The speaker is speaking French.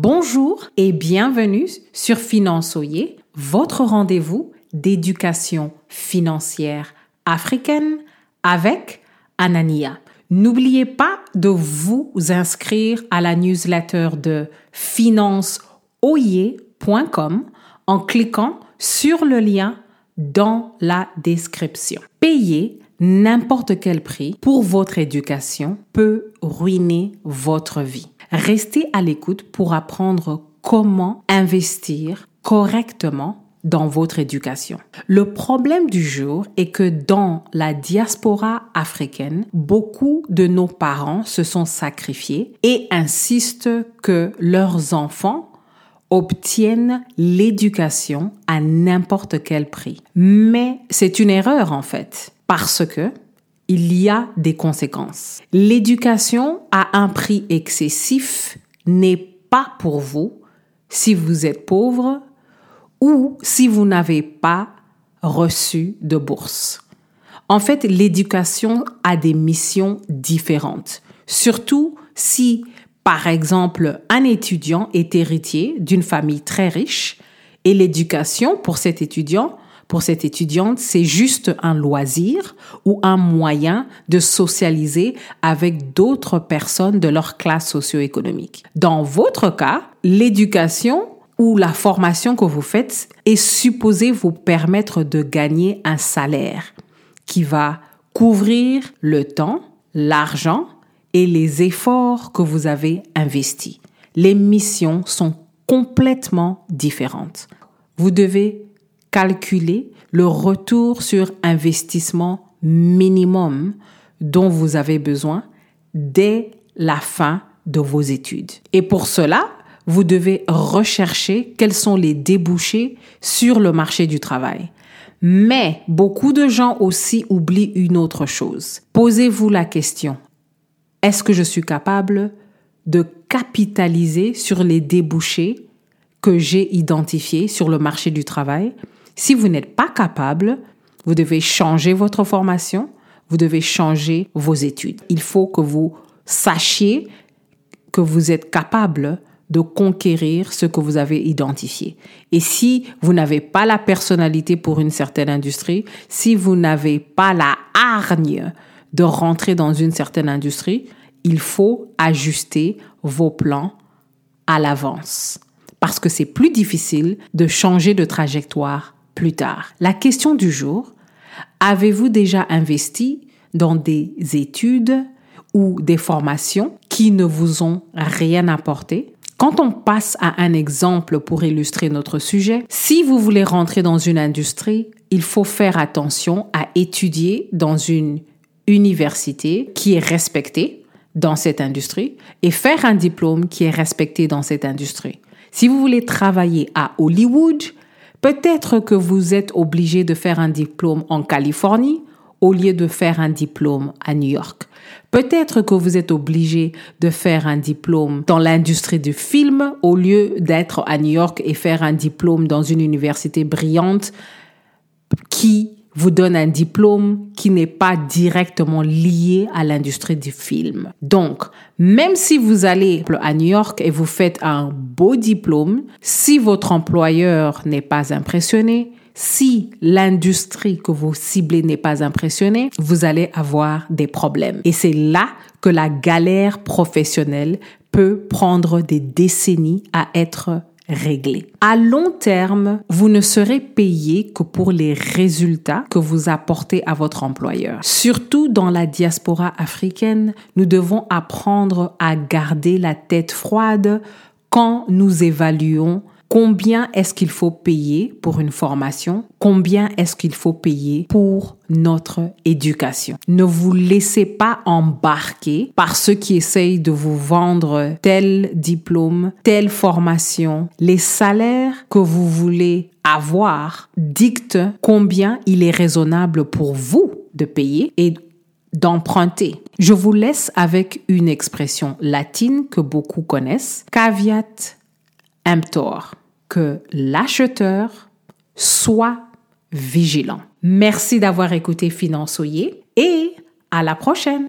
Bonjour et bienvenue sur Finançoyer, votre rendez-vous d'éducation financière africaine avec Anania. N'oubliez pas de vous inscrire à la newsletter de financeoyer.com en cliquant sur le lien dans la description. Payer n'importe quel prix pour votre éducation peut ruiner votre vie. Restez à l'écoute pour apprendre comment investir correctement dans votre éducation. Le problème du jour est que dans la diaspora africaine, beaucoup de nos parents se sont sacrifiés et insistent que leurs enfants obtiennent l'éducation à n'importe quel prix. Mais c'est une erreur en fait, parce que il y a des conséquences. L'éducation à un prix excessif n'est pas pour vous si vous êtes pauvre ou si vous n'avez pas reçu de bourse. En fait, l'éducation a des missions différentes, surtout si, par exemple, un étudiant est héritier d'une famille très riche et l'éducation pour cet étudiant pour cette étudiante, c'est juste un loisir ou un moyen de socialiser avec d'autres personnes de leur classe socio-économique. Dans votre cas, l'éducation ou la formation que vous faites est supposée vous permettre de gagner un salaire qui va couvrir le temps, l'argent et les efforts que vous avez investis. Les missions sont complètement différentes. Vous devez calculer le retour sur investissement minimum dont vous avez besoin dès la fin de vos études. Et pour cela, vous devez rechercher quels sont les débouchés sur le marché du travail. Mais beaucoup de gens aussi oublient une autre chose. Posez-vous la question, est-ce que je suis capable de capitaliser sur les débouchés que j'ai identifiés sur le marché du travail? Si vous n'êtes pas capable, vous devez changer votre formation, vous devez changer vos études. Il faut que vous sachiez que vous êtes capable de conquérir ce que vous avez identifié. Et si vous n'avez pas la personnalité pour une certaine industrie, si vous n'avez pas la hargne de rentrer dans une certaine industrie, il faut ajuster vos plans à l'avance. Parce que c'est plus difficile de changer de trajectoire plus tard. La question du jour, avez-vous déjà investi dans des études ou des formations qui ne vous ont rien apporté? Quand on passe à un exemple pour illustrer notre sujet, si vous voulez rentrer dans une industrie, il faut faire attention à étudier dans une université qui est respectée dans cette industrie et faire un diplôme qui est respecté dans cette industrie. Si vous voulez travailler à Hollywood, Peut-être que vous êtes obligé de faire un diplôme en Californie au lieu de faire un diplôme à New York. Peut-être que vous êtes obligé de faire un diplôme dans l'industrie du film au lieu d'être à New York et faire un diplôme dans une université brillante qui vous donne un diplôme qui n'est pas directement lié à l'industrie du film. Donc, même si vous allez à New York et vous faites un beau diplôme, si votre employeur n'est pas impressionné, si l'industrie que vous ciblez n'est pas impressionnée, vous allez avoir des problèmes. Et c'est là que la galère professionnelle peut prendre des décennies à être réglé. À long terme, vous ne serez payé que pour les résultats que vous apportez à votre employeur. Surtout dans la diaspora africaine, nous devons apprendre à garder la tête froide quand nous évaluons Combien est-ce qu'il faut payer pour une formation? Combien est-ce qu'il faut payer pour notre éducation? Ne vous laissez pas embarquer par ceux qui essayent de vous vendre tel diplôme, telle formation. Les salaires que vous voulez avoir dictent combien il est raisonnable pour vous de payer et d'emprunter. Je vous laisse avec une expression latine que beaucoup connaissent, caveat que l'acheteur soit vigilant. Merci d'avoir écouté Finançoyer et à la prochaine.